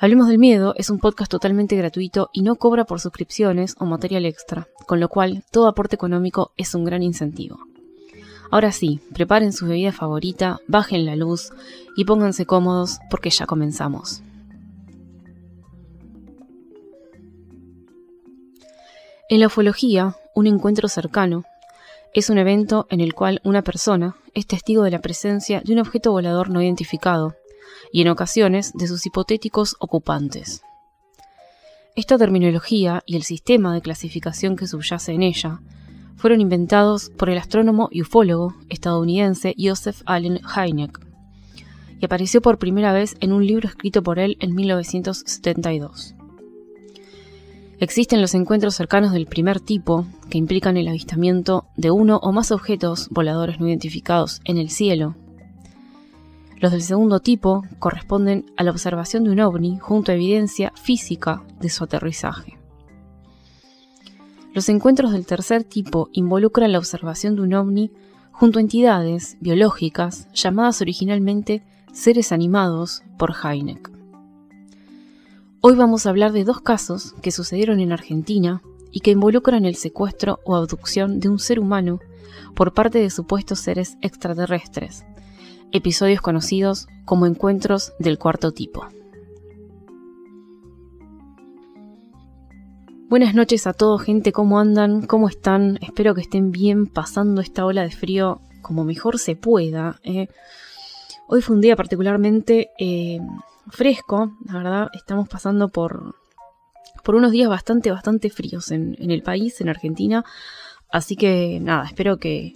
Hablemos del Miedo es un podcast totalmente gratuito y no cobra por suscripciones o material extra, con lo cual todo aporte económico es un gran incentivo. Ahora sí, preparen su bebida favorita, bajen la luz y pónganse cómodos porque ya comenzamos. En la ufología, un encuentro cercano es un evento en el cual una persona es testigo de la presencia de un objeto volador no identificado y en ocasiones de sus hipotéticos ocupantes. Esta terminología y el sistema de clasificación que subyace en ella fueron inventados por el astrónomo y ufólogo estadounidense Joseph Allen Hynek y apareció por primera vez en un libro escrito por él en 1972. Existen los encuentros cercanos del primer tipo, que implican el avistamiento de uno o más objetos voladores no identificados en el cielo, los del segundo tipo corresponden a la observación de un ovni junto a evidencia física de su aterrizaje. Los encuentros del tercer tipo involucran la observación de un ovni junto a entidades biológicas llamadas originalmente seres animados por Heineck. Hoy vamos a hablar de dos casos que sucedieron en Argentina y que involucran el secuestro o abducción de un ser humano por parte de supuestos seres extraterrestres, episodios conocidos como encuentros del cuarto tipo. Buenas noches a todos, gente, ¿cómo andan? ¿Cómo están? Espero que estén bien pasando esta ola de frío como mejor se pueda. ¿eh? Hoy fue un día particularmente eh, fresco, la verdad, estamos pasando por, por unos días bastante, bastante fríos en, en el país, en Argentina. Así que nada, espero que,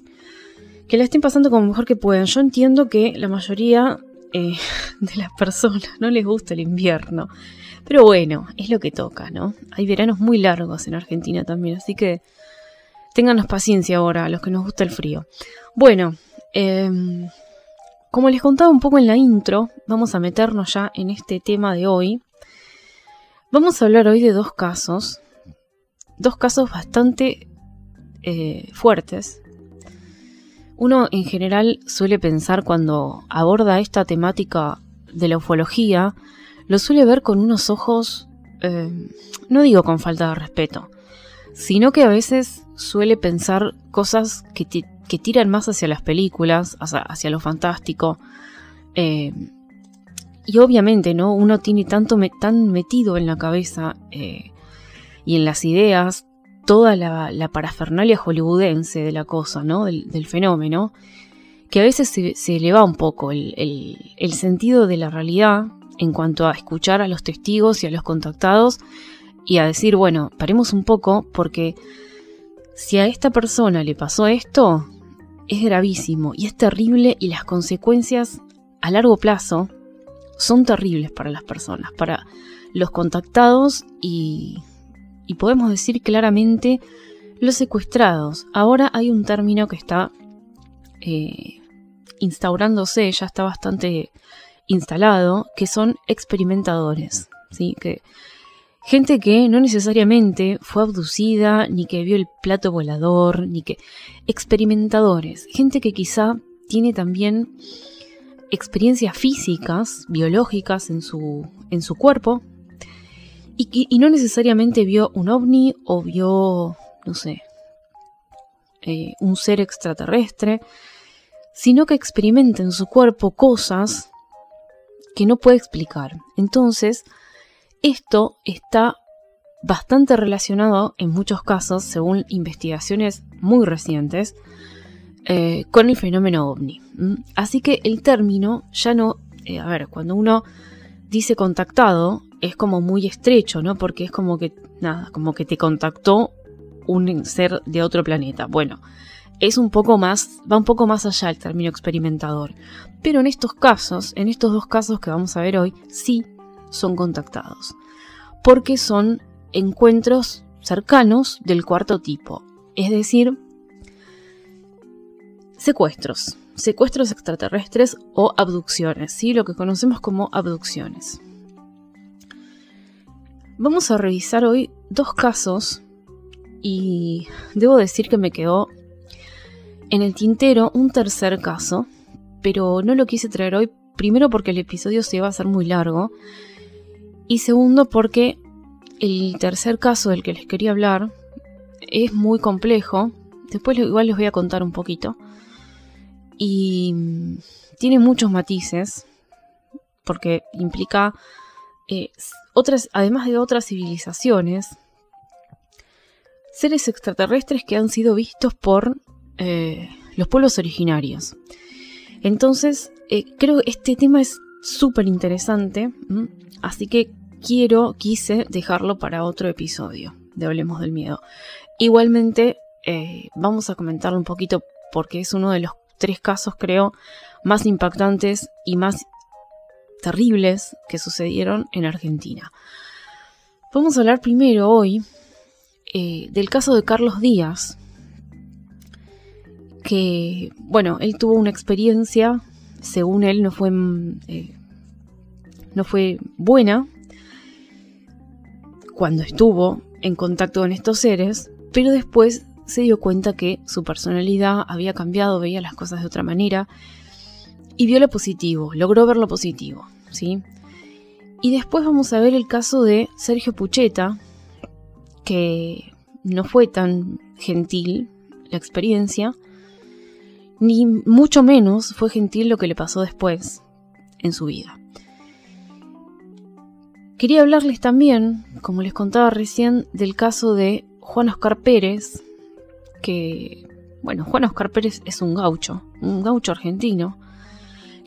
que la estén pasando como mejor que puedan. Yo entiendo que la mayoría eh, de las personas no les gusta el invierno. Pero bueno, es lo que toca, ¿no? Hay veranos muy largos en Argentina también, así que ténganos paciencia ahora a los que nos gusta el frío. Bueno, em, como les contaba un poco en la intro, vamos a meternos ya en este tema de hoy. Vamos a hablar hoy de dos casos, dos casos bastante eh, fuertes, uno en general suele pensar cuando aborda esta temática de la ufología, lo suele ver con unos ojos, eh, no digo con falta de respeto, sino que a veces suele pensar cosas que, tiran más hacia las películas, hacia, lo fantástico. Eh, y obviamente, ¿no? Uno tiene tanto tan metido en la cabeza eh, y en las ideas toda la, parafernalia hollywoodense de la cosa, ¿no? Del, fenómeno, que a veces se, eleva un poco el, sentido de la realidad en cuanto a escuchar a los testigos y a los contactados y a decir, bueno, paremos un poco porque si a esta persona le pasó esto, es gravísimo y es terrible y las consecuencias a largo plazo son terribles para las personas, para los contactados y y podemos decir claramente los secuestrados. Ahora hay un término que está eh, instaurándose, ya está bastante instalado, que son experimentadores. ¿sí? Que, gente que no necesariamente fue abducida, ni que vio el plato volador, ni que... Experimentadores. Gente que quizá tiene también experiencias físicas, biológicas en su, en su cuerpo, y, no necesariamente vio un ovni o vio, no sé, eh, un ser extraterrestre, sino que experimenta en su cuerpo cosas que no puede explicar. Entonces, esto está bastante relacionado en muchos casos, según investigaciones muy recientes, eh, con el fenómeno ovni. Así que el término ya no, eh, a ver, cuando uno dice contactado, es como muy estrecho, ¿no? Porque es como que, nada, como que te contactó un ser de otro planeta. Bueno, es un poco más, va un poco más allá el término experimentador. Pero en estos casos, en estos dos casos que vamos a ver hoy, sí son contactados. Porque son encuentros cercanos del cuarto tipo. es decir, secuestros, secuestros extraterrestres o abducciones, ¿sí? lo que conocemos como abducciones. Vamos a revisar hoy dos casos y debo decir que me quedó en el tintero un tercer caso, pero no lo quise traer hoy, primero porque el episodio se iba a hacer muy largo y segundo porque el tercer caso del que les quería hablar es muy complejo, después igual les voy a contar un poquito. Y tiene muchos matices porque implica eh, otras, además de otras civilizaciones, seres extraterrestres que han sido vistos por eh, los pueblos originarios. Entonces, eh, creo que este tema es súper interesante, así que quiero, quise dejarlo para otro episodio de Hablemos del Miedo. Igualmente, vamos a comentarlo un poquito porque es uno de los tres casos, creo, más impactantes y más terribles que sucedieron en Argentina. Vamos a hablar primero hoy eh, del caso de Carlos Díaz, que, bueno, él tuvo una experiencia, según él, no fue, eh, no fue buena cuando estuvo en contacto con estos seres, pero después se dio cuenta que su personalidad había cambiado, veía las cosas de otra manera y vio lo positivo, logró ver lo positivo, ¿sí? Y después vamos a ver el caso de Sergio Pucheta, que no fue tan gentil la experiencia, ni mucho menos fue gentil lo que le pasó después en su vida. Quería hablarles también, como les contaba recién, del caso de Juan Oscar Pérez, que, bueno, Juan Oscar Pérez es un gaucho, un gaucho argentino,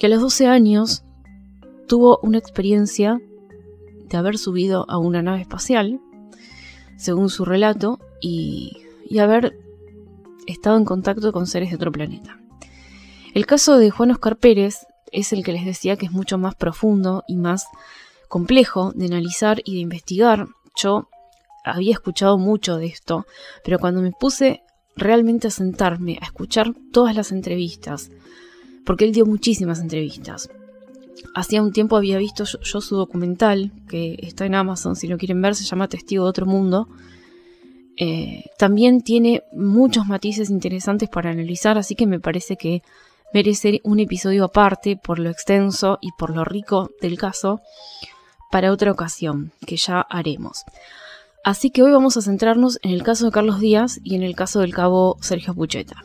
que a los 12 años tuvo una experiencia de haber subido a una nave espacial, según su relato, y, y haber estado en contacto con seres de otro planeta. El caso de Juan Oscar Pérez es el que les decía que es mucho más profundo y más complejo de analizar y de investigar. Yo había escuchado mucho de esto, pero cuando me puse realmente a sentarme, a escuchar todas las entrevistas, porque él dio muchísimas entrevistas. Hacía un tiempo había visto yo, su documental, que está en Amazon, si lo quieren ver, se llama Testigo de otro mundo. Eh, también tiene muchos matices interesantes para analizar, así que me parece que merece un episodio aparte por lo extenso y por lo rico del caso para otra ocasión, que ya haremos. Así que hoy vamos a centrarnos en el caso de Carlos Díaz y en el caso del cabo Sergio Pucheta.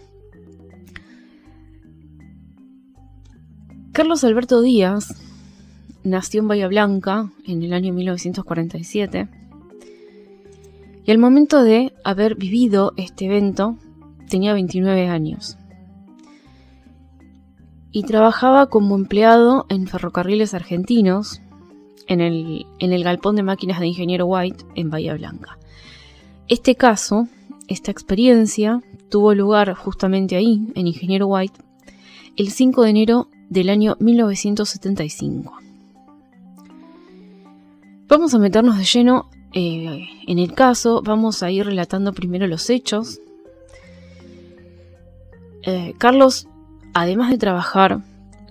Carlos Alberto Díaz nació en Bahía Blanca en el año 1947 y al momento de haber vivido este evento tenía 29 años y trabajaba como empleado en ferrocarriles argentinos en el, en el galpón de máquinas de Ingeniero White en Bahía Blanca. Este caso, esta experiencia, tuvo lugar justamente ahí, en Ingeniero White, el 5 de enero del año 1975. Vamos a meternos de lleno eh, en el caso, vamos a ir relatando primero los hechos. Eh, Carlos, además de trabajar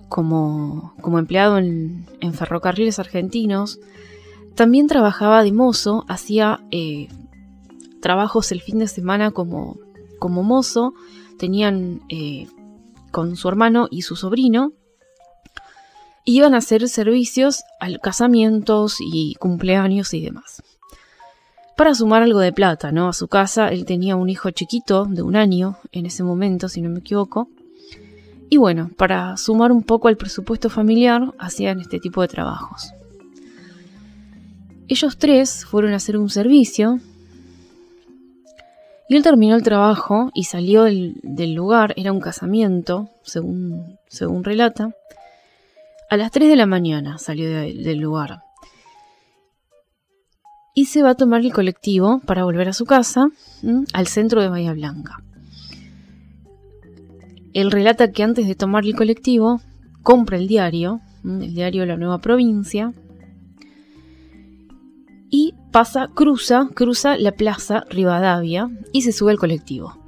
como, empleado en, ferrocarriles argentinos, también trabajaba de mozo, hacía eh, trabajos el fin de semana como, como mozo, tenían con su hermano y su sobrino, iban a hacer servicios a casamientos y cumpleaños y demás. Para sumar algo de plata, ¿no? A su casa, él tenía un hijo chiquito de un año en ese momento, si no me equivoco, y bueno, para sumar un poco al presupuesto familiar, hacían este tipo de trabajos. Ellos tres fueron a hacer un servicio y él terminó el trabajo y salió del, lugar, era un casamiento, según, según relata. A las 3 de la mañana salió del lugar. Y se va a tomar el colectivo para volver a su casa, al centro de Bahía Blanca. Él relata que antes de tomar el colectivo, compra el diario, el diario de la nueva provincia, y pasa, cruza, cruza la plaza Rivadavia y se sube al colectivo.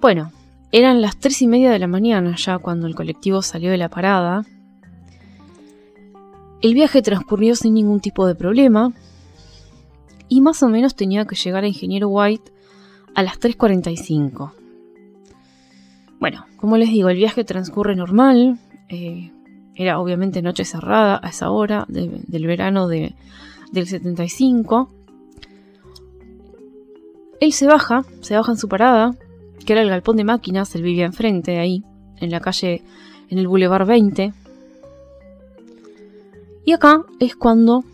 Bueno, eran las tres y media de la mañana ya cuando el colectivo salió de la parada. El viaje transcurrió sin ningún tipo de problema y más o menos tenía que llegar a Ingeniero White a las 3.45. Bueno, como les digo, el viaje transcurre normal. Eh, era obviamente noche cerrada a esa hora del verano del 75. Él se baja, se baja en su parada, que era el galpón de máquinas, él vivía enfrente ahí, en la calle, en el Boulevard 20. Y acá es cuando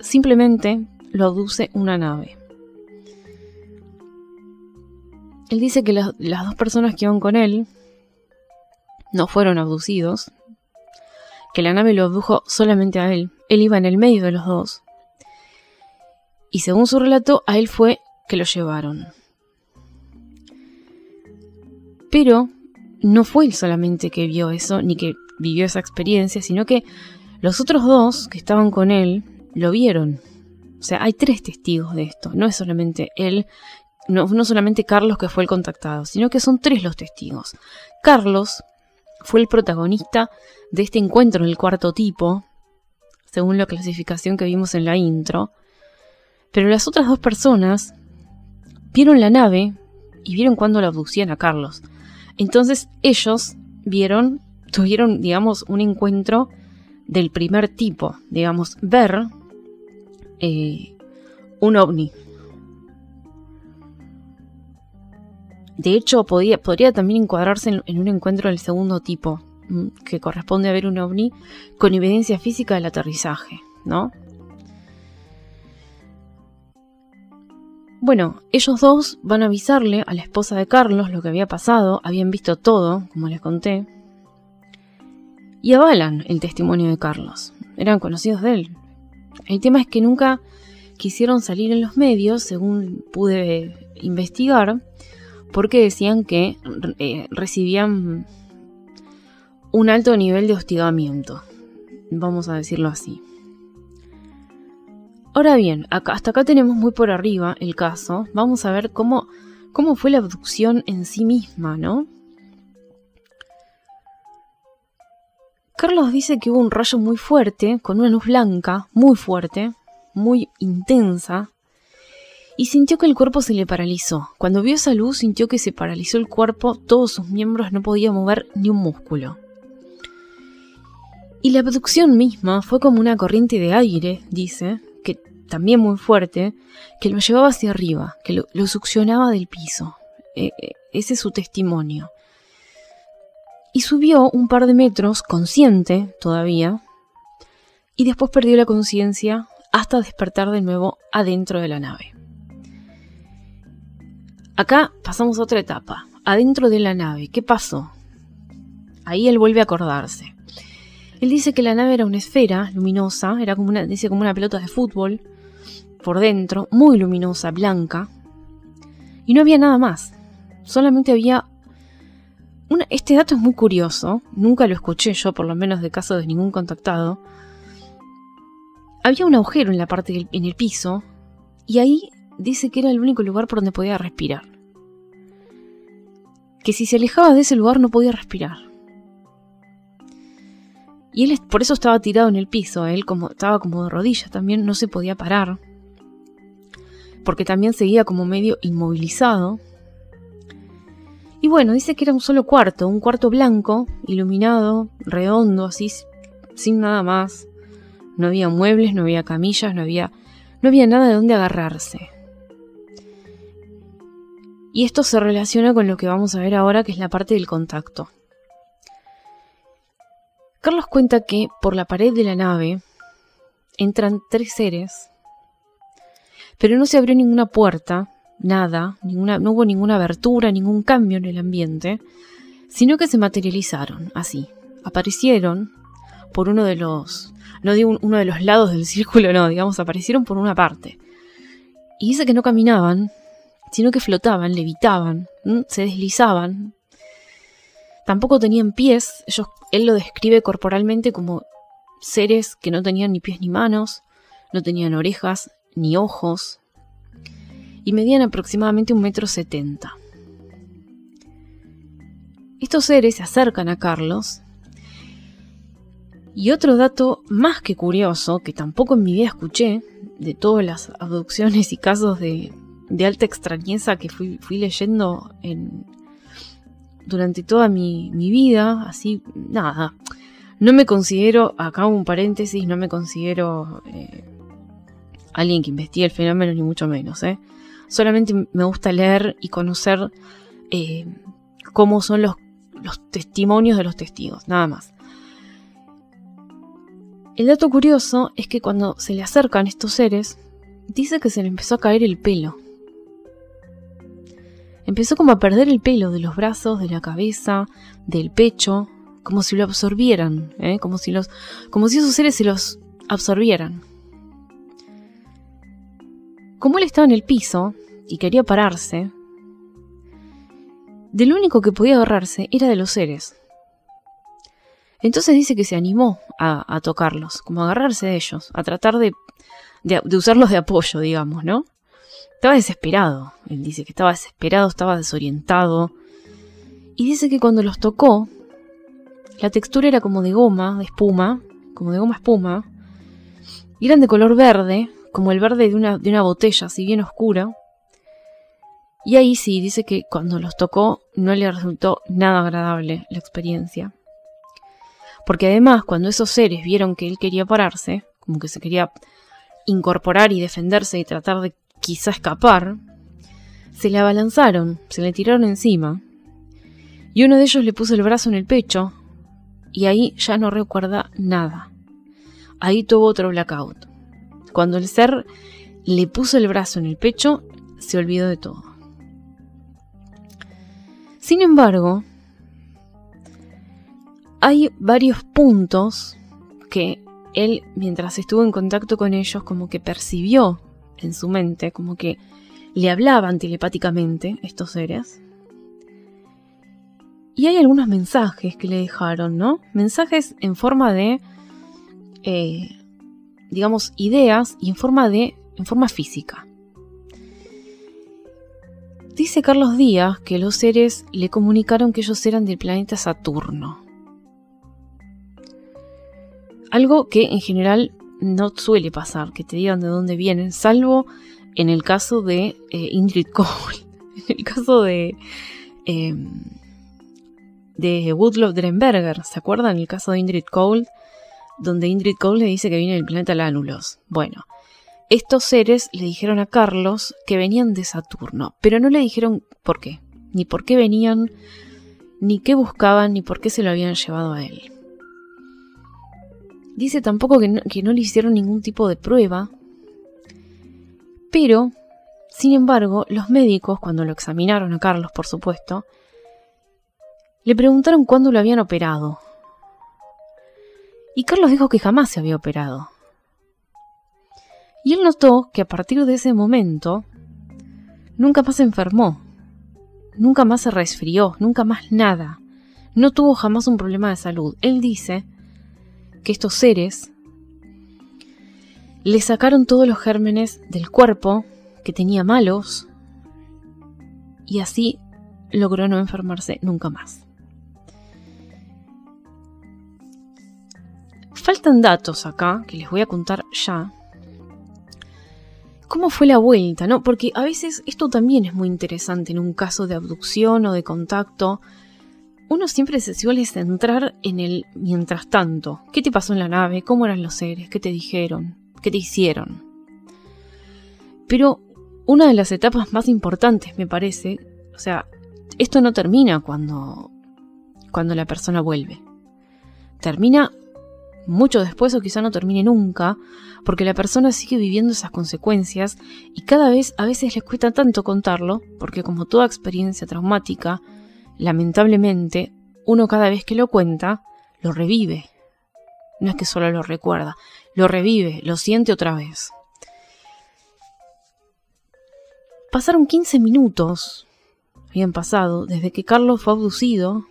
simplemente lo aduce una nave. Él dice que las, dos personas que iban con él no fueron abducidos, que la nave lo abdujo solamente a él. Él iba en el medio de los dos. Y según su relato, a él fue que lo llevaron. Pero no fue él solamente que vio eso, ni que vivió esa experiencia, sino que los otros dos que estaban con él lo vieron. O sea, hay tres testigos de esto. No es solamente él, no, solamente Carlos que fue el contactado, sino que son tres los testigos. Carlos fue el protagonista de este encuentro en el cuarto tipo, según la clasificación que vimos en la intro. Pero las otras dos personas vieron la nave y vieron cuando la abducían a Carlos. Entonces ellos vieron, tuvieron, digamos, un encuentro del primer tipo, digamos, ver eh, un ovni. De hecho, podía, podría también encuadrarse en, un encuentro del segundo tipo, mm, que corresponde a ver un ovni con evidencia física del aterrizaje, ¿no? Bueno, ellos dos van a avisarle a la esposa de Carlos lo que había pasado, habían visto todo, como les conté, y avalan el testimonio de Carlos. Eran conocidos de él. El tema es que nunca quisieron salir en los medios, según pude investigar, porque decían que eh, recibían un alto nivel de hostigamiento, vamos a decirlo así. Ahora bien, hasta acá tenemos muy por arriba el caso, vamos a ver cómo, cómo fue la abducción en sí misma, ¿no? Carlos dice que hubo un rayo muy fuerte, con una luz blanca, muy fuerte, muy intensa, y sintió que el cuerpo se le paralizó. Cuando vio esa luz sintió que se paralizó el cuerpo, todos sus miembros no podían mover ni un músculo. Y la abducción misma fue como una corriente de aire, dice, también muy fuerte, que lo llevaba hacia arriba, que lo, succionaba del piso. E, e, ese es su testimonio y subió un par de metros, consciente todavía, y después perdió la conciencia hasta despertar de nuevo adentro de la nave. Acá pasamos a otra etapa, adentro de la nave, ¿qué pasó? Ahí él vuelve a acordarse. Él dice que la nave era una esfera luminosa, era como dice como una pelota de fútbol, por dentro, muy luminosa, blanca, y no había nada más. Solamente había este dato es muy curioso, nunca lo escuché yo, por lo menos de caso de ningún contactado. Había un agujero en la parte en el piso y ahí dice que era el único lugar por donde podía respirar. Que si se alejaba de ese lugar no podía respirar. Y él por eso estaba tirado en el piso, él como estaba como de rodillas también, no se podía parar. Porque también seguía como medio inmovilizado. Y bueno, dice que era un solo cuarto, un cuarto blanco, iluminado, redondo, así, sin nada más. No había muebles, no había camillas, no había, no había nada de donde agarrarse. Y esto se relaciona con lo que vamos a ver ahora, que es la parte del contacto. Carlos cuenta que por la pared de la nave entran tres seres, pero no se abrió ninguna puerta, nada, no hubo ninguna abertura, ningún cambio en el ambiente, sino que se materializaron así. Aparecieron por uno de los, no digo uno de los lados del círculo, no, digamos, aparecieron por una parte. Y dice que no caminaban, sino que flotaban, levitaban, se deslizaban. Tampoco tenían pies, ellos, él lo describe corporalmente como seres que no tenían ni pies ni manos, no tenían orejas ni ojos, y medían aproximadamente un metro setenta. estos seres se acercan a Carlos. Y otro dato más que curioso, que tampoco en mi vida escuché, de todas las abducciones y casos de, alta extrañeza que fui, leyendo en, durante toda mi, vida, así, nada. No me considero, acá un paréntesis, no me considero eh, alguien que investigue el fenómeno, ni mucho menos. ¿eh? Solamente me gusta leer y conocer eh, cómo son los, testimonios de los testigos, nada más. El dato curioso es que cuando se le acercan estos seres, dice que se le empezó a caer el pelo. Empezó como a perder el pelo de los brazos, de la cabeza, del pecho, como si lo absorbieran, ¿eh? como, si los, como si esos seres se los absorbieran. Como él estaba en el piso y quería pararse, del único que podía agarrarse era de los seres. Entonces dice que se animó a, tocarlos, como a agarrarse de ellos, a tratar de, de, usarlos de apoyo, digamos, ¿no? Estaba desesperado. Él dice que estaba desesperado, estaba desorientado. Y dice que cuando los tocó, la textura era como de goma, de espuma, como de goma espuma. Y eran de color verde, como el verde de una, de una botella, así bien oscura. Y ahí sí, dice que cuando los tocó no le resultó nada agradable la experiencia. Porque además, cuando esos seres vieron que él quería pararse, como que se quería incorporar y defenderse y tratar de quizá escapar, se le abalanzaron, se le tiraron encima. Y uno de ellos le puso el brazo en el pecho, y ahí ya no recuerda nada. Ahí tuvo otro blackout. Cuando el ser le puso el brazo en el pecho, se olvidó de todo. Sin embargo, hay varios puntos que él, mientras estuvo en contacto con ellos, como que percibió en su mente, como que le hablaban telepáticamente estos seres. Y hay algunos mensajes que le dejaron, ¿no? Mensajes en forma de, eh, digamos, ideas y en forma de, en forma física. Dice Carlos Díaz que los seres le comunicaron que ellos eran del planeta Saturno. Algo que en general no suele pasar, que te digan de dónde vienen, salvo en el caso de eh, Ingrid Cole, en el caso de, eh, de Woodlow Drenberger, ¿se acuerdan? El caso de Ingrid Cole, donde Ingrid Cole le dice que viene del planeta Lánulos. Bueno, estos seres le dijeron a Carlos que venían de Saturno, pero no le dijeron por qué, ni por qué venían, ni qué buscaban, ni por qué se lo habían llevado a él. Dice tampoco que no, le hicieron ningún tipo de prueba, pero, sin embargo, los médicos, cuando lo examinaron a Carlos, por supuesto, le preguntaron cuándo lo habían operado. Y Carlos dijo que jamás se había operado. Y él notó que a partir de ese momento nunca más se enfermó, nunca más se resfrió, nunca más nada. No tuvo jamás un problema de salud. Él dice que estos seres le sacaron todos los gérmenes del cuerpo que tenía malos y así logró no enfermarse nunca más. Faltan datos acá que les voy a contar ya. ¿Cómo fue la vuelta? ¿no? Porque a veces esto también es muy interesante en un caso de abducción o de contacto uno siempre se suele centrar en el mientras tanto. ¿Qué te pasó en la nave? ¿Cómo eran los seres? ¿Qué te dijeron? ¿Qué te hicieron? Pero una de las etapas más importantes, me parece, o sea, esto no termina cuando, cuando la persona vuelve. Termina mucho después o quizá no termine nunca, porque la persona sigue viviendo esas consecuencias y cada vez a veces les cuesta tanto contarlo, porque como toda experiencia traumática, lamentablemente, uno cada vez que lo cuenta, lo revive. No es que solo lo recuerda, lo revive, lo siente otra vez. Pasaron 15 minutos, habían pasado, desde que Carlos fue abducido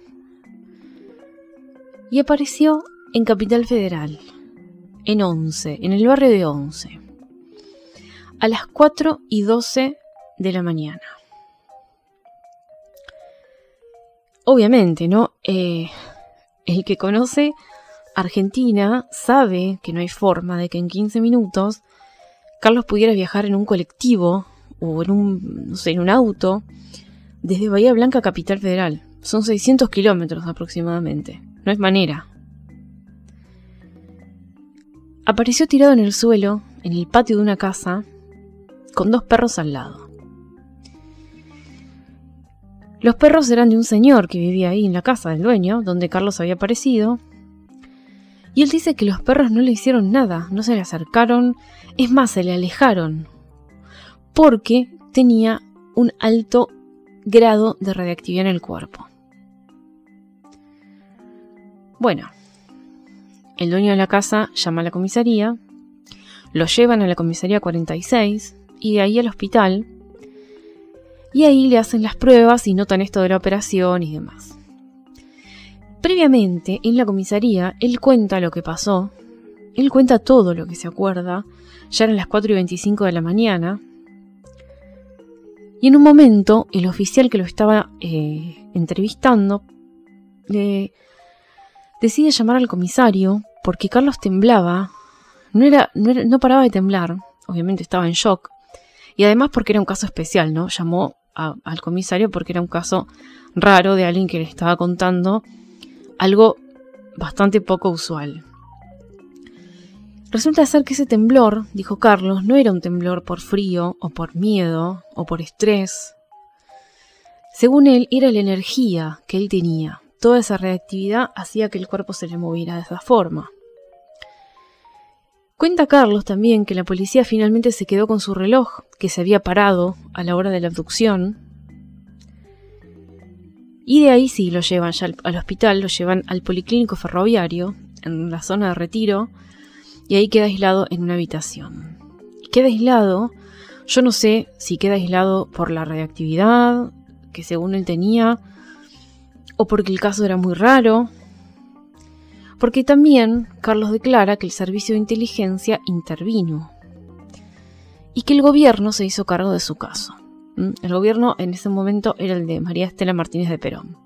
y apareció en Capital Federal, en Once, en el barrio de Once, a las 4 y 12 de la mañana. obviamente, ¿no? Eh, el que conoce Argentina sabe que no hay forma de que en 15 minutos Carlos pudiera viajar en un colectivo o en un, no sé, en un auto desde Bahía Blanca a Capital Federal. Son 600 kilómetros aproximadamente. No es manera. Apareció tirado en el suelo, en el patio de una casa, con dos perros al lado. Los perros eran de un señor que vivía ahí en la casa del dueño, donde Carlos había aparecido. Y él dice que los perros no le hicieron nada, no se le acercaron, es más, se le alejaron, porque tenía un alto grado de radiactividad en el cuerpo. Bueno, el dueño de la casa llama a la comisaría, lo llevan a la comisaría 46 y de ahí al hospital. Y ahí le hacen las pruebas y notan esto de la operación y demás. Previamente, en la comisaría, él cuenta lo que pasó. Él cuenta todo lo que se acuerda. Ya eran las 4 y 25 de la mañana. Y en un momento, el oficial que lo estaba eh, entrevistando le decide llamar al comisario porque Carlos temblaba. No, era, no, paraba de temblar. Obviamente estaba en shock. Y además porque era un caso especial, ¿no? Llamó al comisario porque era un caso raro de alguien que le estaba contando algo bastante poco usual. Resulta ser que ese temblor, dijo Carlos, no era un temblor por frío o por miedo o por estrés. Según él, era la energía que él tenía. Toda esa reactividad hacía que el cuerpo se le moviera de esa forma. Cuenta Carlos también que la policía finalmente se quedó con su reloj, que se había parado a la hora de la abducción. Y de ahí sí lo llevan ya al, hospital, lo llevan al policlínico ferroviario, en la zona de retiro, y ahí queda aislado en una habitación. Queda aislado, yo no sé si queda aislado por la radiactividad que según él tenía, o porque el caso era muy raro, porque también Carlos declara que el servicio de inteligencia intervino y que el gobierno se hizo cargo de su caso. El gobierno en ese momento era el de María Estela Martínez de Perón.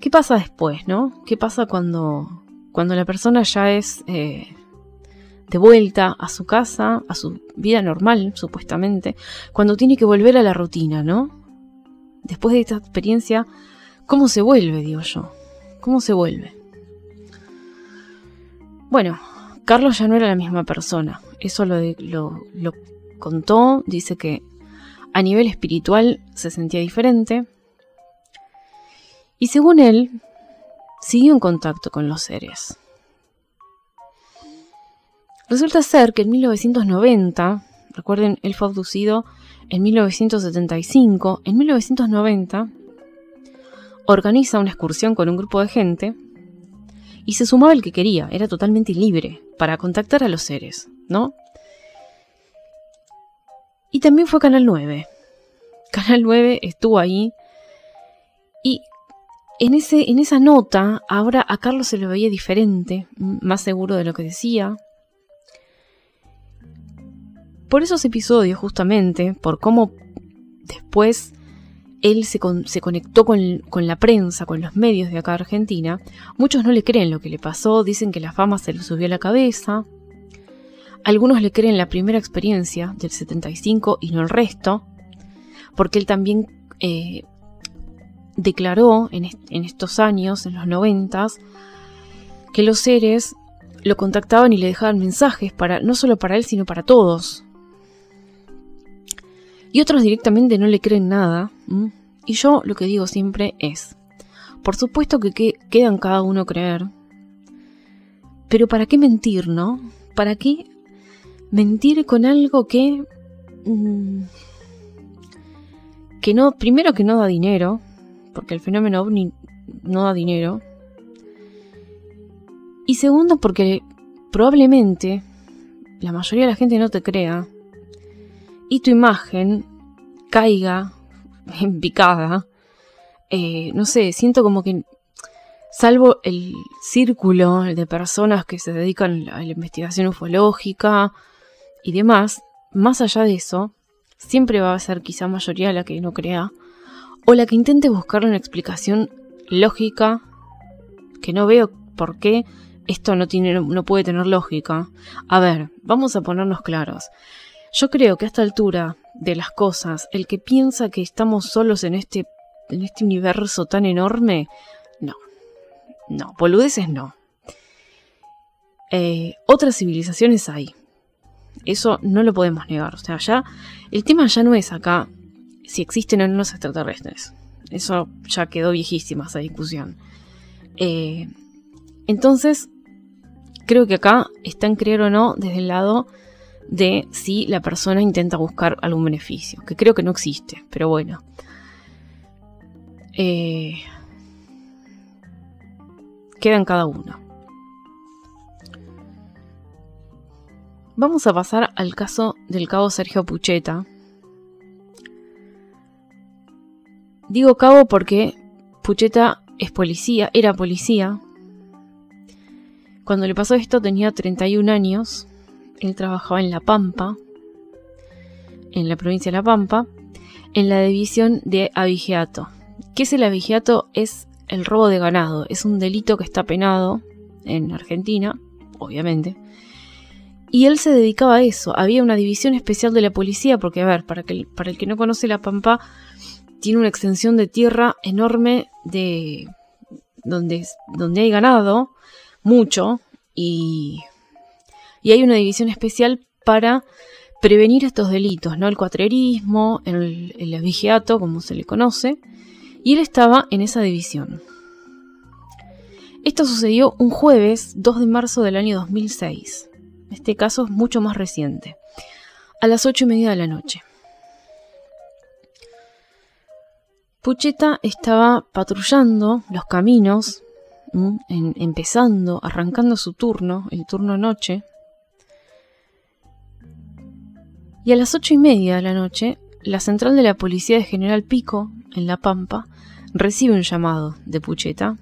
¿Qué pasa después, no? ¿Qué pasa cuando, cuando la persona ya es eh, de vuelta a su casa, a su vida normal, supuestamente, cuando tiene que volver a la rutina, ¿no? Después de esta experiencia, ¿cómo se vuelve, digo yo? ¿Cómo se vuelve? Bueno, Carlos ya no era la misma persona. Eso lo, lo, contó, dice que a nivel espiritual se sentía diferente. Y según él, siguió en contacto con los seres. Resulta ser que en 1990, recuerden, él fue abducido en 1975, en 1990 organiza una excursión con un grupo de gente y se sumaba el que quería, era totalmente libre para contactar a los seres, ¿no? Y también fue Canal 9. Canal 9 estuvo ahí y en, ese, en esa nota ahora a Carlos se lo veía diferente, más seguro de lo que decía, por esos episodios, justamente, por cómo después él se, conectó con, la prensa, con los medios de acá de Argentina, muchos no le creen lo que le pasó, dicen que la fama se le subió a la cabeza. Algunos le creen la primera experiencia del 75 y no el resto, porque él también eh, declaró en, en, estos años, en los 90, que los seres lo contactaban y le dejaban mensajes para no solo para él, sino para todos. Y otros directamente no le creen nada. Y yo lo que digo siempre es, por supuesto que, quedan cada uno creer. Pero ¿para qué mentir, no? ¿Para qué mentir con algo que... Mm, que no, primero que no da dinero, porque el fenómeno ovni no da dinero. Y segundo porque probablemente la mayoría de la gente no te crea y tu imagen caiga en picada, eh, no sé, siento como que, salvo el círculo de personas que se dedican a la investigación ufológica y demás, más allá de eso, siempre va a ser quizá mayoría la que no crea, o la que intente buscarle una explicación lógica, que no veo por qué esto no, tiene, no puede tener lógica. A ver, vamos a ponernos claros. Yo creo que a esta altura de las cosas, el que piensa que estamos solos en este, en este universo tan enorme, no. No, boludeces no. Eh, otras civilizaciones hay. Eso no lo podemos negar. O sea, ya el tema ya no es acá si existen o no los extraterrestres. Eso ya quedó viejísima esa discusión. Eh, entonces, creo que acá está en creer o no desde el lado de si la persona intenta buscar algún beneficio, que creo que no existe, pero bueno. Eh, queda en cada uno. Vamos a pasar al caso del cabo Sergio Pucheta. Digo cabo porque Pucheta es policía, era policía. Cuando le pasó esto tenía 31 años. Él trabajaba en La Pampa, en la provincia de La Pampa, en la división de avigiato. ¿Qué es el avigiato? Es el robo de ganado. Es un delito que está penado en Argentina, obviamente y él se dedicaba a eso. Había una división especial de la policía, porque, a ver, para, que, para el que no conoce La Pampa, tiene una extensión de tierra enorme de donde, donde hay ganado, mucho, y, y hay una división especial para prevenir estos delitos, ¿no? El cuatrerismo, el, el vigiato, como se le conoce, y él estaba en esa división. Esto sucedió un jueves 2 de marzo del año 2006. Este caso es mucho más reciente. A las ocho y media de la noche. Pucheta estaba patrullando los caminos, empezando, arrancando su turno, el turno noche. Y a las ocho y media de la noche, la central de la policía de General Pico, en La Pampa, recibe un llamado de Pucheta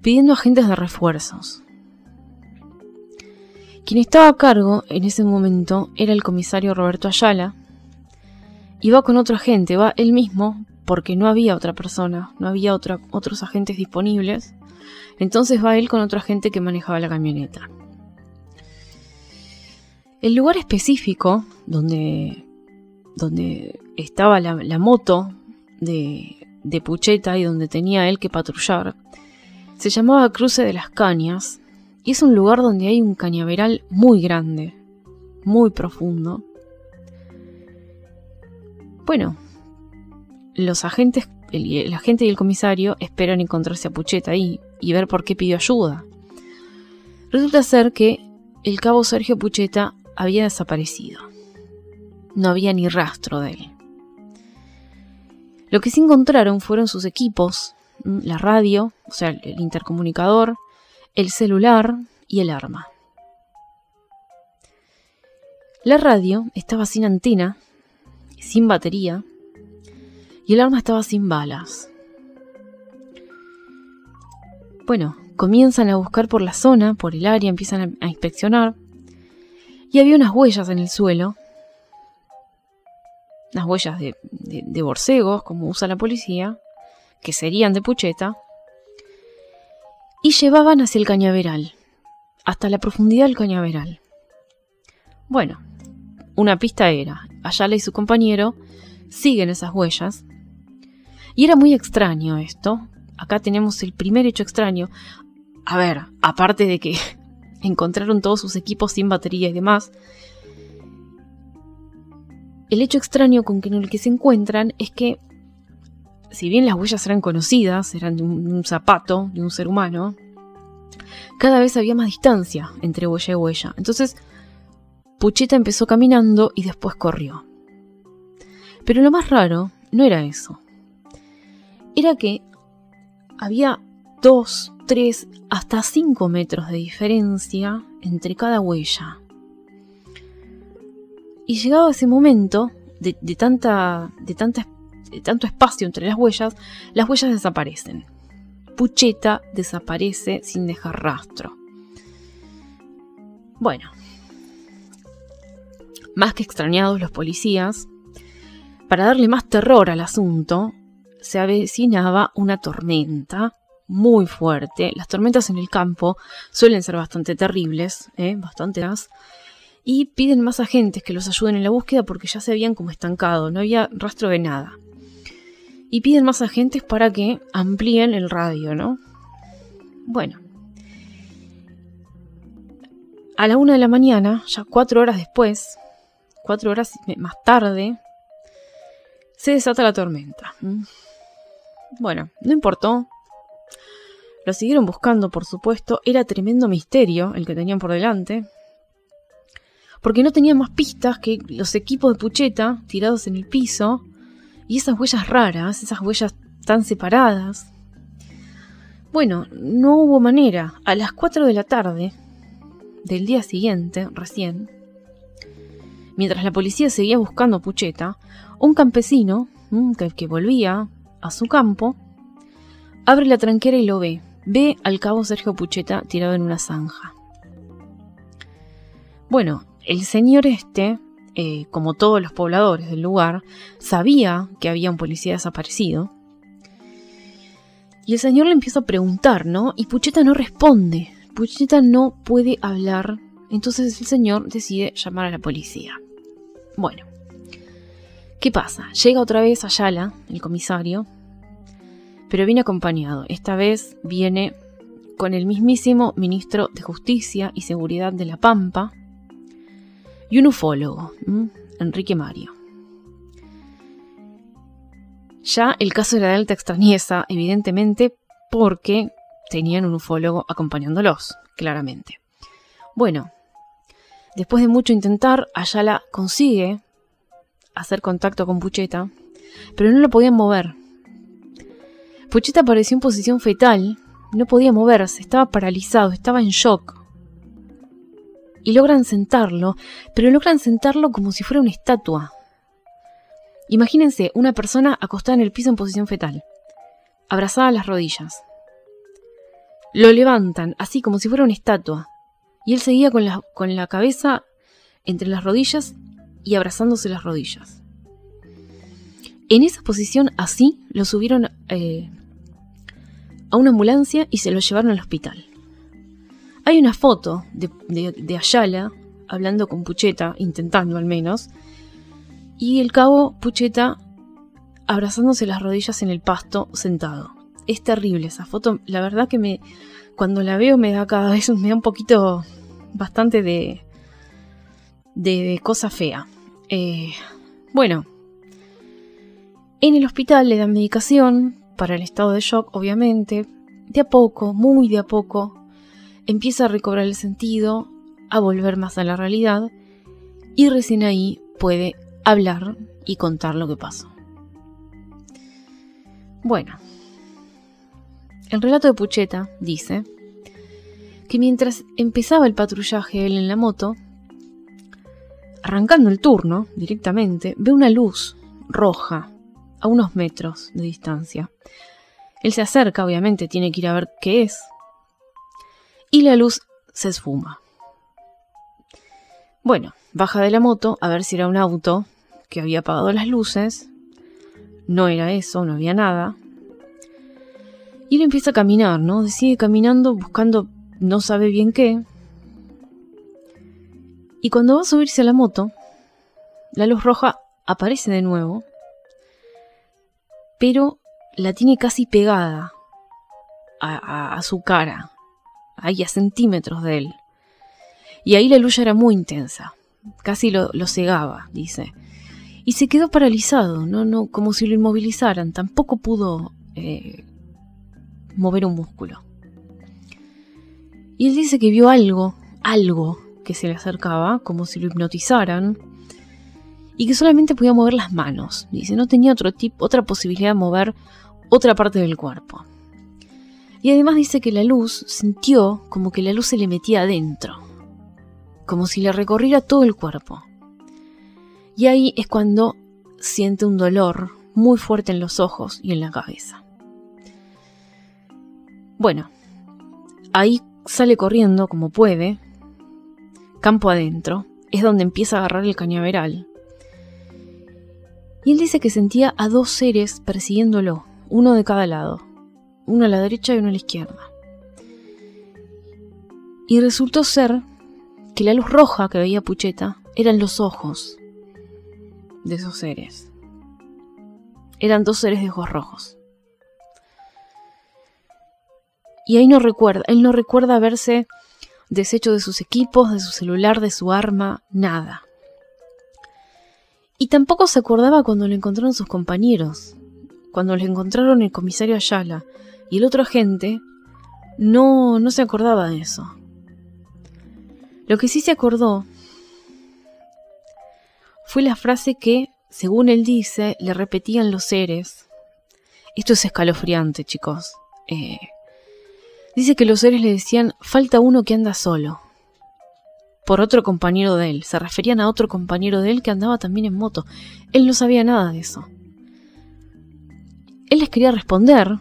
pidiendo agentes de refuerzos. Quien estaba a cargo en ese momento era el comisario Roberto Ayala. Y va con otro agente, va él mismo, porque no había otra persona, no había otros agentes disponibles. Entonces va él con otro agente que manejaba la camioneta. El lugar específico donde, donde estaba la, moto de, de Pucheta y donde tenía él que patrullar se llamaba Cruce de las Cañas y es un lugar donde hay un cañaveral muy grande, muy profundo. Bueno, los agentes, el, agente y el comisario esperan encontrarse a Pucheta ahí y ver por qué pidió ayuda. Resulta ser que el cabo Sergio Pucheta había desaparecido. No había ni rastro de él. Lo que sí encontraron fueron sus equipos, la radio, o sea, el intercomunicador, el celular y el arma. La radio estaba sin antena, sin batería, y el arma estaba sin balas. Bueno, comienzan a buscar por la zona, por el área, empiezan a, inspeccionar, y había unas huellas en el suelo, unas huellas de, de borcegos, como usa la policía, que serían de pucheta, y llevaban hacia el cañaveral, hasta la profundidad del cañaveral. Bueno, una pista era, Ayala y su compañero siguen esas huellas, y era muy extraño esto. Acá tenemos el primer hecho extraño. A ver, aparte de que encontraron todos sus equipos sin batería y demás, el hecho extraño con el que se encuentran es que si bien las huellas eran conocidas, eran de un, zapato, de un ser humano, cada vez había más distancia entre huella y huella. Entonces, Pucheta empezó caminando y después corrió. Pero lo más raro no era eso. Era que había dos, tres, hasta cinco metros de diferencia entre cada huella. Y llegado ese momento de, tanta, de tanta tanto espacio entre las huellas, las huellas desaparecen. Pucheta desaparece sin dejar rastro. Bueno, más que extrañados los policías, para darle más terror al asunto, se avecinaba una tormenta muy fuerte. Las tormentas en el campo suelen ser bastante terribles, ¿eh? bastante más. Y piden más agentes que los ayuden en la búsqueda porque ya se habían como estancado, no había rastro de nada. Y piden más agentes para que amplíen el radio, ¿no? Bueno. A la una de la mañana, ya cuatro horas después, cuatro horas más tarde, se desata la tormenta. Bueno, no importó. Lo siguieron buscando, por supuesto. Era tremendo misterio el que tenían por delante. Porque no tenían más pistas que los equipos de Pucheta tirados en el piso. Y esas huellas raras, esas huellas tan separadas. Bueno, no hubo manera. A las 4 de la tarde del día siguiente, recién, mientras la policía seguía buscando a Pucheta, un campesino mm, que volvía a su campo, abre la tranquera y lo ve. Ve al cabo Sergio Pucheta tirado en una zanja. Bueno, el señor este, eh, como todos los pobladores del lugar, sabía que había un policía desaparecido. Y el señor le empieza a preguntar, ¿no? Y Pucheta no responde. Pucheta no puede hablar. Entonces el señor decide llamar a la policía. Bueno, ¿qué pasa? Llega otra vez Ayala, el comisario, pero viene acompañado. Esta vez viene con el mismísimo ministro de Justicia y Seguridad de La Pampa y un ufólogo, Enrique Mario. Ya el caso era de alta extrañeza, evidentemente, porque tenían un ufólogo acompañándolos, claramente. Bueno, después de mucho intentar, Ayala consigue hacer contacto con Pucheta, pero no lo podían mover. Pucheta apareció en posición fetal, no podía moverse, estaba paralizado, estaba en shock. Y logran sentarlo, pero logran sentarlo como si fuera una estatua. Imagínense una persona acostada en el piso en posición fetal, abrazada a las rodillas. Lo levantan, así como si fuera una estatua, y él seguía con la, con la cabeza entre las rodillas y abrazándose las rodillas. En esa posición así lo subieron eh, a una ambulancia y se lo llevaron al hospital. Hay una foto de, Ayala hablando con Pucheta, intentando al menos, y el cabo Pucheta abrazándose las rodillas en el pasto sentado. Es terrible esa foto, la verdad que me cuando la veo me da cada vez me da un poquito bastante de de, cosa fea. Eh, bueno, en el hospital le dan medicación para el estado de shock, obviamente. De a poco, muy de a poco, empieza a recobrar el sentido, a volver más a la realidad y recién ahí puede hablar y contar lo que pasó. Bueno, el relato de Pucheta dice que mientras empezaba el patrullaje él en la moto, arrancando el turno directamente, ve una luz roja a unos metros de distancia. Él se acerca, obviamente, tiene que ir a ver qué es. Y la luz se esfuma. Bueno, baja de la moto a ver si era un auto que había apagado las luces. No era eso, no había nada. Y él empieza a caminar, ¿no? Sigue caminando buscando no sabe bien qué. Y cuando va a subirse a la moto, la luz roja aparece de nuevo pero la tiene casi pegada a, su cara, ahí a centímetros de él. Y ahí la luz era muy intensa, casi lo, cegaba, dice. Y se quedó paralizado, no, no, como si lo inmovilizaran, tampoco pudo eh, mover un músculo. Y él dice que vio algo, algo que se le acercaba, como si lo hipnotizaran, y que solamente podía mover las manos. Dice, no tenía otro tipo, otra posibilidad de mover otra parte del cuerpo. Y además dice que la luz sintió como que la luz se le metía adentro, como si le recorriera todo el cuerpo. Y ahí es cuando siente un dolor muy fuerte en los ojos y en la cabeza. Bueno, ahí sale corriendo como puede, campo adentro, es donde empieza a agarrar el cañaveral Y él dice que sentía a dos seres persiguiéndolo, uno de cada lado, uno a la derecha y uno a la izquierda. Y resultó ser que la luz roja que veía Pucheta eran los ojos de esos seres. Eran dos seres de ojos rojos. Y ahí no recuerda, él no recuerda haberse deshecho de sus equipos, de su celular, de su arma, nada. Y tampoco se acordaba cuando lo encontraron sus compañeros. Cuando le encontraron el comisario Ayala y el otro agente, no, no se acordaba de eso. Lo que sí se acordó fue la frase que, según él dice, le repetían los seres. Esto es escalofriante, chicos. Eh, dice que los seres le decían, falta uno que anda solo. Por otro compañero de él. Se referían a otro compañero de él que andaba también en moto. Él no sabía nada de eso. Él les quería responder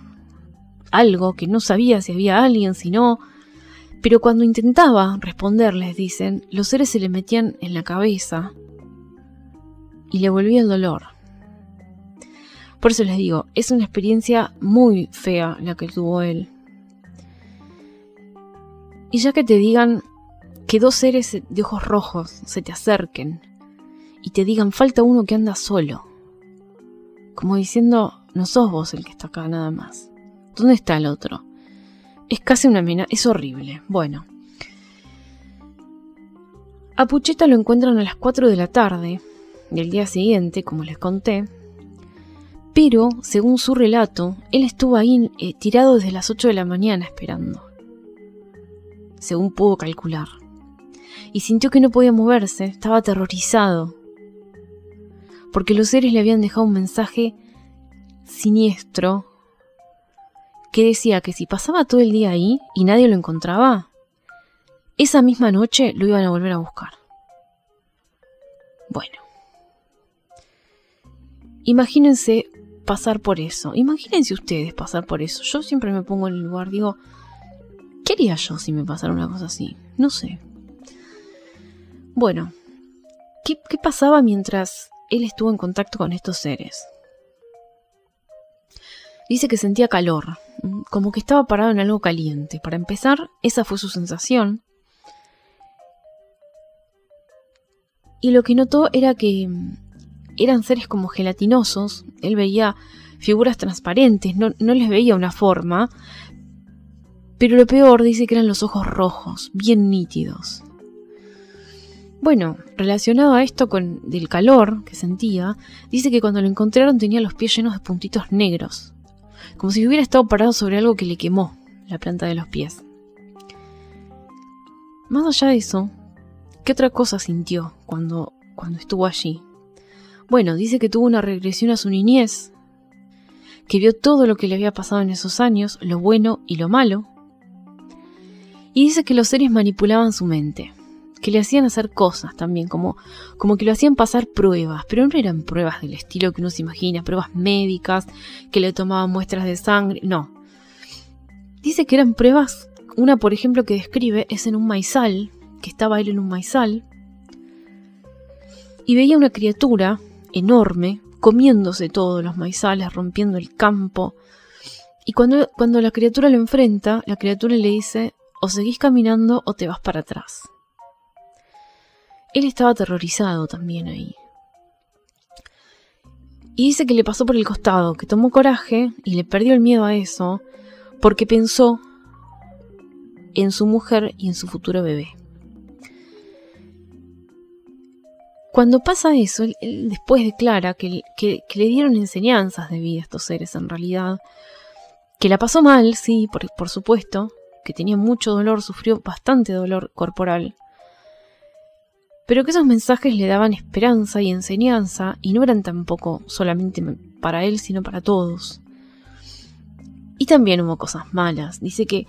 algo que no sabía si había alguien, si no. Pero cuando intentaba responderles, dicen, los seres se le metían en la cabeza y le volvía el dolor. Por eso les digo, es una experiencia muy fea la que tuvo él. Y ya que te digan que dos seres de ojos rojos se te acerquen y te digan falta uno que anda solo, como diciendo no sos vos el que está acá nada más. ¿Dónde está el otro? Es casi una amenaza, es horrible. Bueno. A Pucheta lo encuentran a las 4 de la tarde del día siguiente, como les conté. Pero, según su relato, él estuvo ahí eh, tirado desde las 8 de la mañana esperando. Según pudo calcular. Y sintió que no podía moverse, estaba aterrorizado. Porque los seres le habían dejado un mensaje siniestro que decía que si pasaba todo el día ahí y nadie lo encontraba, esa misma noche lo iban a volver a buscar. Bueno. Imagínense pasar por eso. Imagínense ustedes pasar por eso. Yo siempre me pongo en el lugar, digo, ¿qué haría yo si me pasara una cosa así? No sé. Bueno, ¿qué, pasaba mientras él estuvo en contacto con estos seres? Dice que sentía calor, como que estaba parado en algo caliente. Para empezar, esa fue su sensación. Y lo que notó era que mm, eran seres como gelatinosos. Él veía figuras transparentes, no, no les veía una forma. Pero lo peor dice que eran los ojos rojos, bien nítidos. Bueno, relacionado a esto con del calor que sentía, dice que cuando lo encontraron tenía los pies llenos de puntitos negros como si hubiera estado parado sobre algo que le quemó la planta de los pies. Más allá de eso, ¿qué otra cosa sintió cuando, cuando estuvo allí? Bueno, dice que tuvo una regresión a su niñez, que vio todo lo que le había pasado en esos años, lo bueno y lo malo, y dice que los seres manipulaban su mente que le hacían hacer cosas también, como, como que lo hacían pasar pruebas, pero no eran pruebas del estilo que uno se imagina, pruebas médicas, que le tomaban muestras de sangre, no. Dice que eran pruebas, una por ejemplo que describe es en un maizal, que estaba él en un maizal, y veía una criatura enorme comiéndose todos los maizales, rompiendo el campo. Y cuando, cuando la criatura lo enfrenta, la criatura le dice, o seguís caminando o te vas para atrás. Él estaba aterrorizado también ahí. Y dice que le pasó por el costado, que tomó coraje y le perdió el miedo a eso, porque pensó en su mujer y en su futuro bebé. Cuando pasa eso, él, después declara que, le dieron enseñanzas de vida a estos seres en realidad, que la pasó mal, sí, por supuesto, que tenía mucho dolor, sufrió bastante dolor corporal, pero que esos mensajes le daban esperanza y enseñanza y no eran tampoco solamente para él, sino para todos. Y también hubo cosas malas. Dice que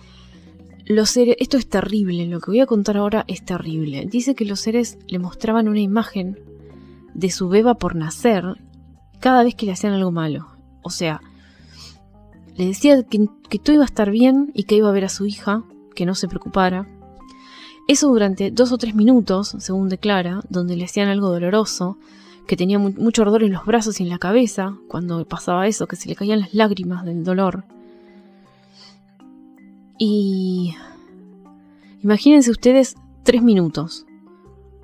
los seres, esto es terrible, lo que voy a contar ahora es terrible. Dice que los seres le mostraban una imagen de su beba por nacer cada vez que le hacían algo malo. O sea, le decía que, que todo iba a estar bien y que iba a ver a su hija, que no se preocupara, eso durante dos o tres minutos, según declara, donde le hacían algo doloroso, que tenía mucho ardor en los brazos y en la cabeza cuando pasaba eso, que se le caían las lágrimas del dolor. Y imagínense ustedes tres minutos.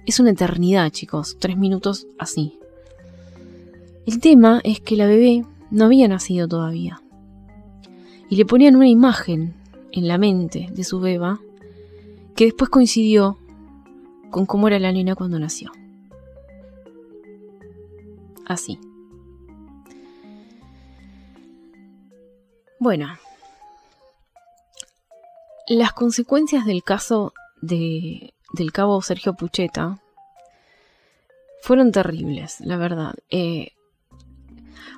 Es una eternidad, chicos, tres minutos así. El tema es que la bebé no había nacido todavía. Y le ponían una imagen en la mente de su beba que después coincidió con cómo era la nena cuando nació. Así. Bueno, las consecuencias del caso de, del cabo Sergio Pucheta fueron terribles, la verdad. Eh,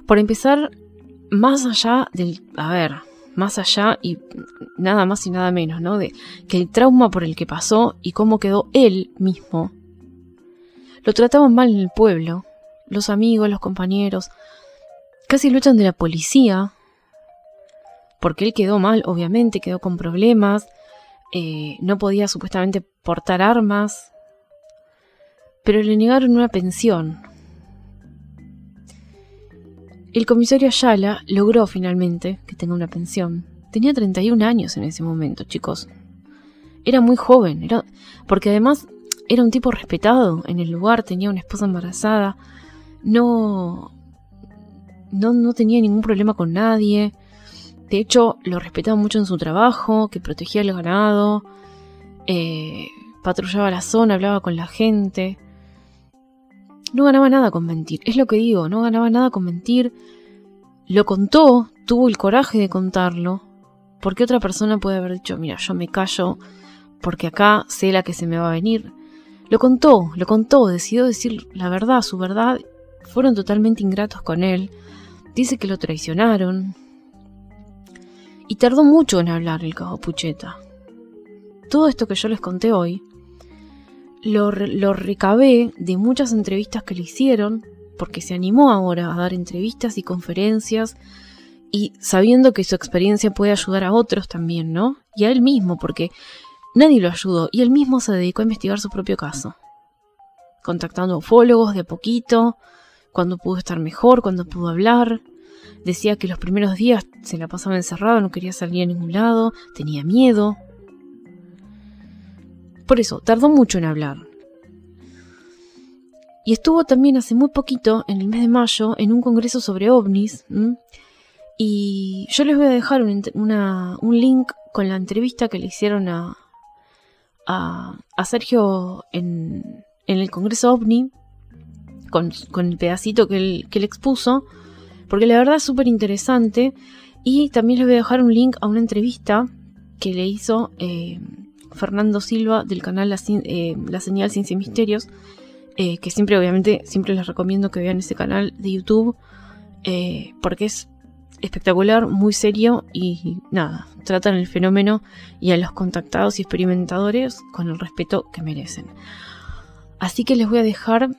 por empezar, más allá del... A ver, más allá y nada más y nada menos, ¿no? De que el trauma por el que pasó y cómo quedó él mismo. Lo trataban mal en el pueblo, los amigos, los compañeros. Casi luchan de la policía. Porque él quedó mal, obviamente, quedó con problemas. Eh, no podía supuestamente portar armas. Pero le negaron una pensión. El comisario Ayala logró finalmente que tenga una pensión. Tenía 31 años en ese momento, chicos. Era muy joven, era... porque además era un tipo respetado en el lugar, tenía una esposa embarazada, no, no, no tenía ningún problema con nadie. De hecho, lo respetaba mucho en su trabajo, que protegía el ganado, eh, patrullaba la zona, hablaba con la gente no ganaba nada con mentir. Es lo que digo, no ganaba nada con mentir. Lo contó, tuvo el coraje de contarlo. Porque otra persona puede haber dicho, mira, yo me callo porque acá sé la que se me va a venir. Lo contó, lo contó, decidió decir la verdad, su verdad. Fueron totalmente ingratos con él. Dice que lo traicionaron. Y tardó mucho en hablar el cabo Pucheta. Todo esto que yo les conté hoy lo, recabé de muchas entrevistas que le hicieron, porque se animó ahora a dar entrevistas y conferencias, y sabiendo que su experiencia puede ayudar a otros también, ¿no? Y a él mismo, porque nadie lo ayudó, y él mismo se dedicó a investigar su propio caso, contactando ufólogos de a poquito, cuando pudo estar mejor, cuando pudo hablar. Decía que los primeros días se la pasaba encerrado, no quería salir a ningún lado, tenía miedo, por eso, tardó mucho en hablar. Y estuvo también hace muy poquito, en el mes de mayo, en un congreso sobre ovnis. Y yo les voy a dejar un, link con la entrevista que le hicieron a, a, Sergio en, el congreso ovni, con, el pedacito que él, que expuso, porque la verdad es súper interesante. Y también les voy a dejar un link a una entrevista que le hizo eh, Fernando Silva del canal La, eh, Señal Ciencia y Misterios, eh, que siempre obviamente siempre les recomiendo que vean ese canal de YouTube eh, porque es espectacular, muy serio y nada, tratan el fenómeno y a los contactados y experimentadores con el respeto que merecen. Así que les voy a dejar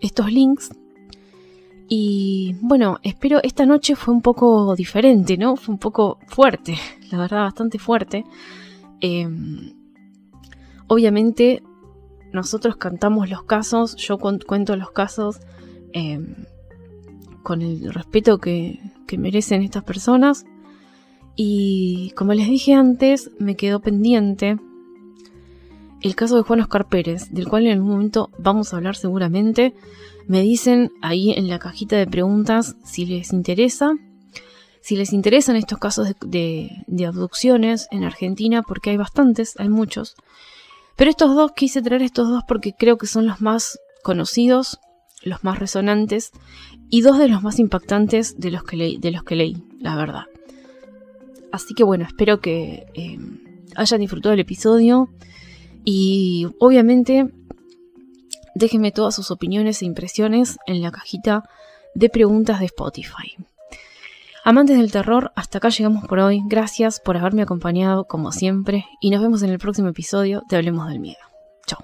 estos links y bueno, espero, esta noche fue un poco diferente, ¿no? Fue un poco fuerte, la verdad, bastante fuerte. Em, obviamente nosotros cantamos los casos, yo cuento los casos em, con el respeto que, merecen estas personas. Y como les dije antes, me quedó pendiente el caso de Juan Oscar Pérez, del cual en algún momento vamos a hablar seguramente. Me dicen ahí en la cajita de preguntas si les interesa si les interesan estos casos de, abducciones en Argentina, porque hay bastantes, hay muchos. Pero estos dos, quise traer estos dos porque creo que son los más conocidos, los más resonantes y dos de los más impactantes de los que, leí, de los que leí, la verdad. Así que bueno, espero que eh, hayan disfrutado el episodio y obviamente déjenme todas sus opiniones e impresiones en la cajita de preguntas de Spotify. Amantes del terror, hasta acá llegamos por hoy. Gracias por haberme acompañado como siempre y nos vemos en el próximo episodio de Hablemos del Miedo. Chao.